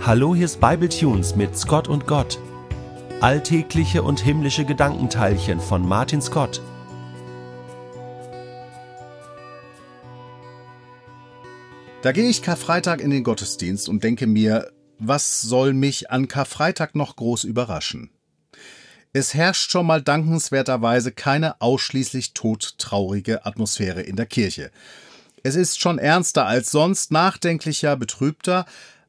Hallo, hier ist Bible Tunes mit Scott und Gott. Alltägliche und himmlische Gedankenteilchen von Martin Scott. Da gehe ich Karfreitag in den Gottesdienst und denke mir, was soll mich an Karfreitag noch groß überraschen? Es herrscht schon mal dankenswerterweise keine ausschließlich todtraurige Atmosphäre in der Kirche. Es ist schon ernster als sonst, nachdenklicher, betrübter,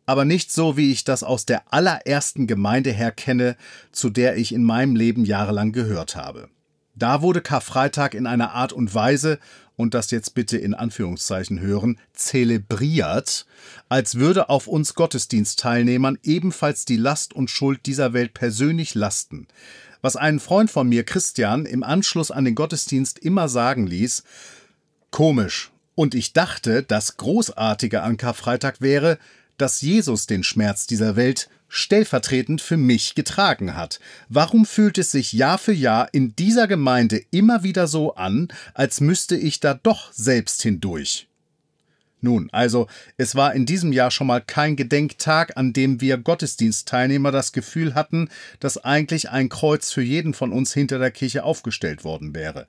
aber nicht so, wie ich das aus der allerersten Gemeinde her kenne, zu der ich in meinem Leben jahrelang gehört habe. Da wurde Karfreitag in einer Art und Weise, und das jetzt bitte in Anführungszeichen hören, zelebriert, als würde auf uns Gottesdienstteilnehmern ebenfalls die Last und Schuld dieser Welt persönlich lasten. Was einen Freund von mir, Christian, im Anschluss an den Gottesdienst immer sagen ließ, komisch, und ich dachte, das Großartige an Karfreitag wäre, dass Jesus den Schmerz dieser Welt stellvertretend für mich getragen hat. Warum fühlt es sich Jahr für Jahr in dieser Gemeinde immer wieder so an, als müsste ich da doch selbst hindurch? Nun, also, es war in diesem Jahr schon mal kein Gedenktag, an dem wir Gottesdienstteilnehmer das Gefühl hatten, dass eigentlich ein Kreuz für jeden von uns hinter der Kirche aufgestellt worden wäre.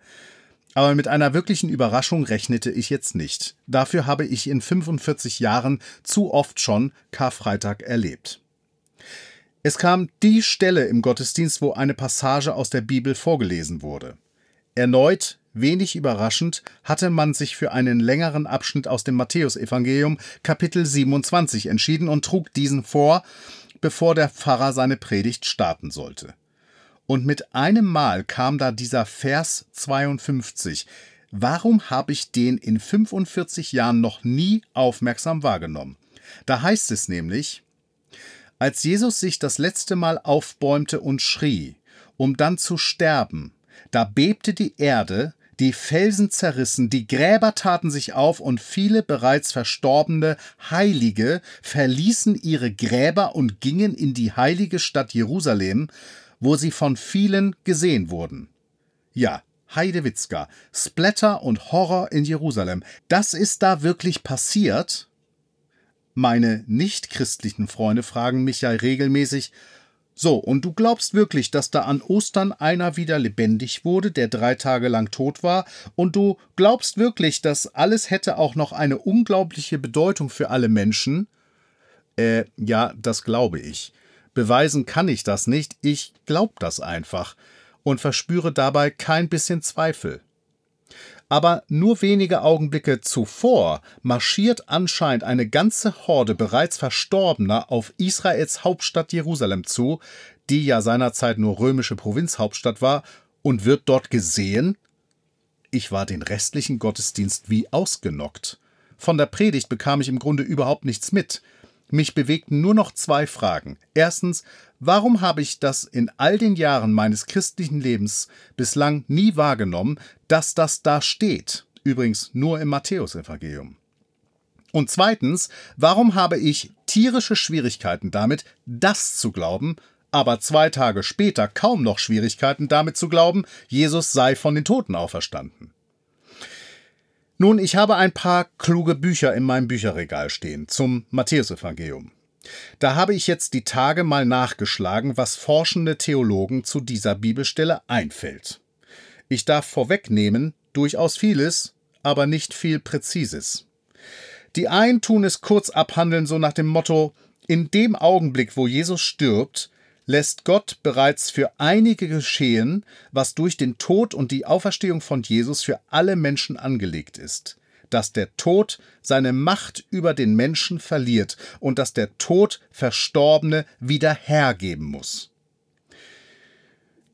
Aber mit einer wirklichen Überraschung rechnete ich jetzt nicht. Dafür habe ich in 45 Jahren zu oft schon Karfreitag erlebt. Es kam die Stelle im Gottesdienst, wo eine Passage aus der Bibel vorgelesen wurde. Erneut, wenig überraschend, hatte man sich für einen längeren Abschnitt aus dem Matthäusevangelium Kapitel 27 entschieden und trug diesen vor, bevor der Pfarrer seine Predigt starten sollte. Und mit einem Mal kam da dieser Vers 52. Warum habe ich den in 45 Jahren noch nie aufmerksam wahrgenommen? Da heißt es nämlich, als Jesus sich das letzte Mal aufbäumte und schrie, um dann zu sterben, da bebte die Erde, die Felsen zerrissen, die Gräber taten sich auf und viele bereits verstorbene Heilige verließen ihre Gräber und gingen in die heilige Stadt Jerusalem, wo sie von vielen gesehen wurden. Ja, Heidewitzka, Splatter und Horror in Jerusalem. Das ist da wirklich passiert? Meine nichtchristlichen Freunde fragen mich ja regelmäßig, so, und du glaubst wirklich, dass da an Ostern einer wieder lebendig wurde, der drei Tage lang tot war? Und du glaubst wirklich, dass alles hätte auch noch eine unglaubliche Bedeutung für alle Menschen? Äh, ja, das glaube ich. Beweisen kann ich das nicht, ich glaub das einfach und verspüre dabei kein bisschen Zweifel. Aber nur wenige Augenblicke zuvor marschiert anscheinend eine ganze Horde bereits Verstorbener auf Israels Hauptstadt Jerusalem zu, die ja seinerzeit nur römische Provinzhauptstadt war, und wird dort gesehen? Ich war den restlichen Gottesdienst wie ausgenockt. Von der Predigt bekam ich im Grunde überhaupt nichts mit. Mich bewegten nur noch zwei Fragen. Erstens, warum habe ich das in all den Jahren meines christlichen Lebens bislang nie wahrgenommen, dass das da steht? Übrigens nur im Matthäusevangelium. Und zweitens, warum habe ich tierische Schwierigkeiten damit, das zu glauben, aber zwei Tage später kaum noch Schwierigkeiten damit zu glauben, Jesus sei von den Toten auferstanden? Nun, ich habe ein paar kluge Bücher in meinem Bücherregal stehen zum Matthäusevangelium. Da habe ich jetzt die Tage mal nachgeschlagen, was forschende Theologen zu dieser Bibelstelle einfällt. Ich darf vorwegnehmen, durchaus vieles, aber nicht viel Präzises. Die einen tun es kurz abhandeln, so nach dem Motto, in dem Augenblick, wo Jesus stirbt, lässt Gott bereits für einige geschehen, was durch den Tod und die Auferstehung von Jesus für alle Menschen angelegt ist, dass der Tod seine Macht über den Menschen verliert und dass der Tod Verstorbene wieder hergeben muss.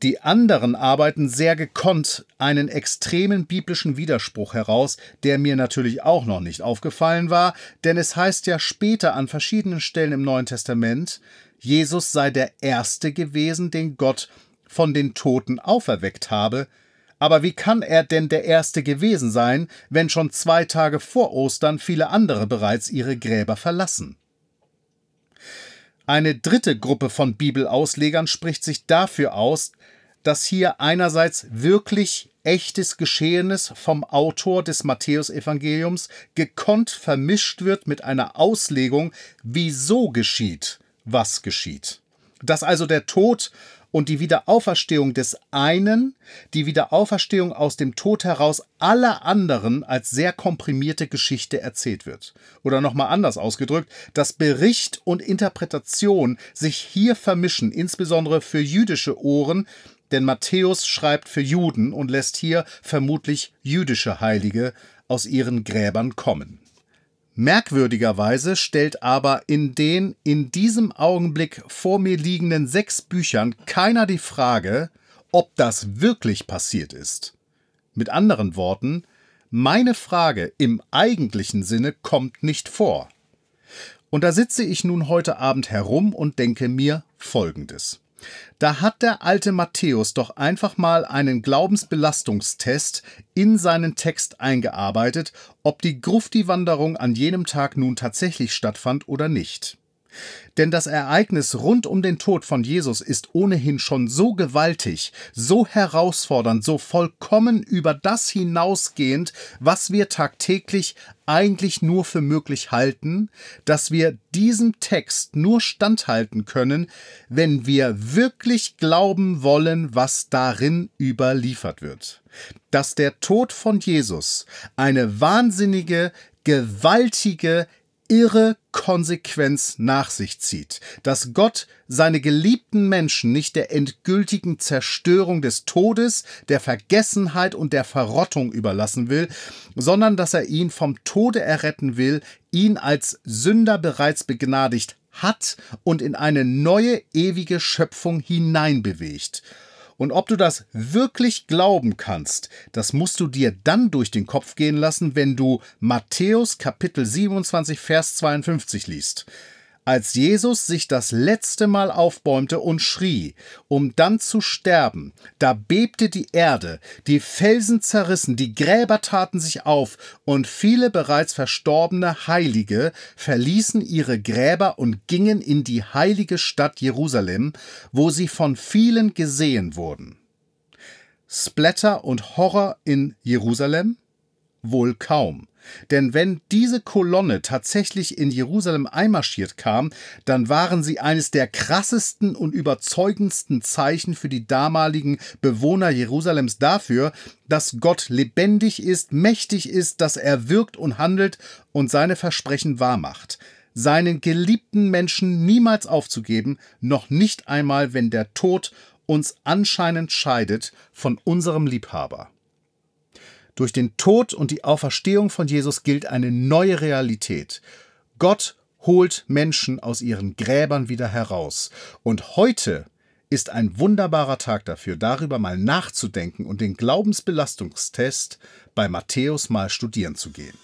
Die anderen arbeiten sehr gekonnt einen extremen biblischen Widerspruch heraus, der mir natürlich auch noch nicht aufgefallen war, denn es heißt ja später an verschiedenen Stellen im Neuen Testament, Jesus sei der Erste gewesen, den Gott von den Toten auferweckt habe, aber wie kann er denn der Erste gewesen sein, wenn schon zwei Tage vor Ostern viele andere bereits ihre Gräber verlassen? Eine dritte Gruppe von Bibelauslegern spricht sich dafür aus, dass hier einerseits wirklich echtes Geschehenes vom Autor des Matthäusevangeliums gekonnt vermischt wird mit einer Auslegung, wieso geschieht, was geschieht. Dass also der Tod und die Wiederauferstehung des einen, die Wiederauferstehung aus dem Tod heraus aller anderen als sehr komprimierte Geschichte erzählt wird. Oder nochmal anders ausgedrückt, dass Bericht und Interpretation sich hier vermischen, insbesondere für jüdische Ohren, denn Matthäus schreibt für Juden und lässt hier vermutlich jüdische Heilige aus ihren Gräbern kommen. Merkwürdigerweise stellt aber in den in diesem Augenblick vor mir liegenden sechs Büchern keiner die Frage, ob das wirklich passiert ist. Mit anderen Worten, meine Frage im eigentlichen Sinne kommt nicht vor. Und da sitze ich nun heute Abend herum und denke mir Folgendes. Da hat der alte Matthäus doch einfach mal einen Glaubensbelastungstest in seinen Text eingearbeitet, ob die Grufti-Wanderung an jenem Tag nun tatsächlich stattfand oder nicht. Denn das Ereignis rund um den Tod von Jesus ist ohnehin schon so gewaltig, so herausfordernd, so vollkommen über das hinausgehend, was wir tagtäglich eigentlich nur für möglich halten, dass wir diesem Text nur standhalten können, wenn wir wirklich glauben wollen, was darin überliefert wird. Dass der Tod von Jesus eine wahnsinnige, gewaltige, irre Konsequenz nach sich zieht, dass Gott seine geliebten Menschen nicht der endgültigen Zerstörung des Todes, der Vergessenheit und der Verrottung überlassen will, sondern dass er ihn vom Tode erretten will, ihn als Sünder bereits begnadigt hat und in eine neue ewige Schöpfung hineinbewegt. Und ob du das wirklich glauben kannst, das musst du dir dann durch den Kopf gehen lassen, wenn du Matthäus Kapitel 27, Vers 52 liest als Jesus sich das letzte Mal aufbäumte und schrie, um dann zu sterben, da bebte die Erde, die Felsen zerrissen, die Gräber taten sich auf, und viele bereits verstorbene Heilige verließen ihre Gräber und gingen in die heilige Stadt Jerusalem, wo sie von vielen gesehen wurden. Splatter und Horror in Jerusalem? Wohl kaum. Denn wenn diese Kolonne tatsächlich in Jerusalem einmarschiert kam, dann waren sie eines der krassesten und überzeugendsten Zeichen für die damaligen Bewohner Jerusalems dafür, dass Gott lebendig ist, mächtig ist, dass er wirkt und handelt und seine Versprechen wahrmacht seinen geliebten Menschen niemals aufzugeben, noch nicht einmal, wenn der Tod uns anscheinend scheidet von unserem Liebhaber. Durch den Tod und die Auferstehung von Jesus gilt eine neue Realität. Gott holt Menschen aus ihren Gräbern wieder heraus. Und heute ist ein wunderbarer Tag dafür, darüber mal nachzudenken und den Glaubensbelastungstest bei Matthäus mal studieren zu gehen.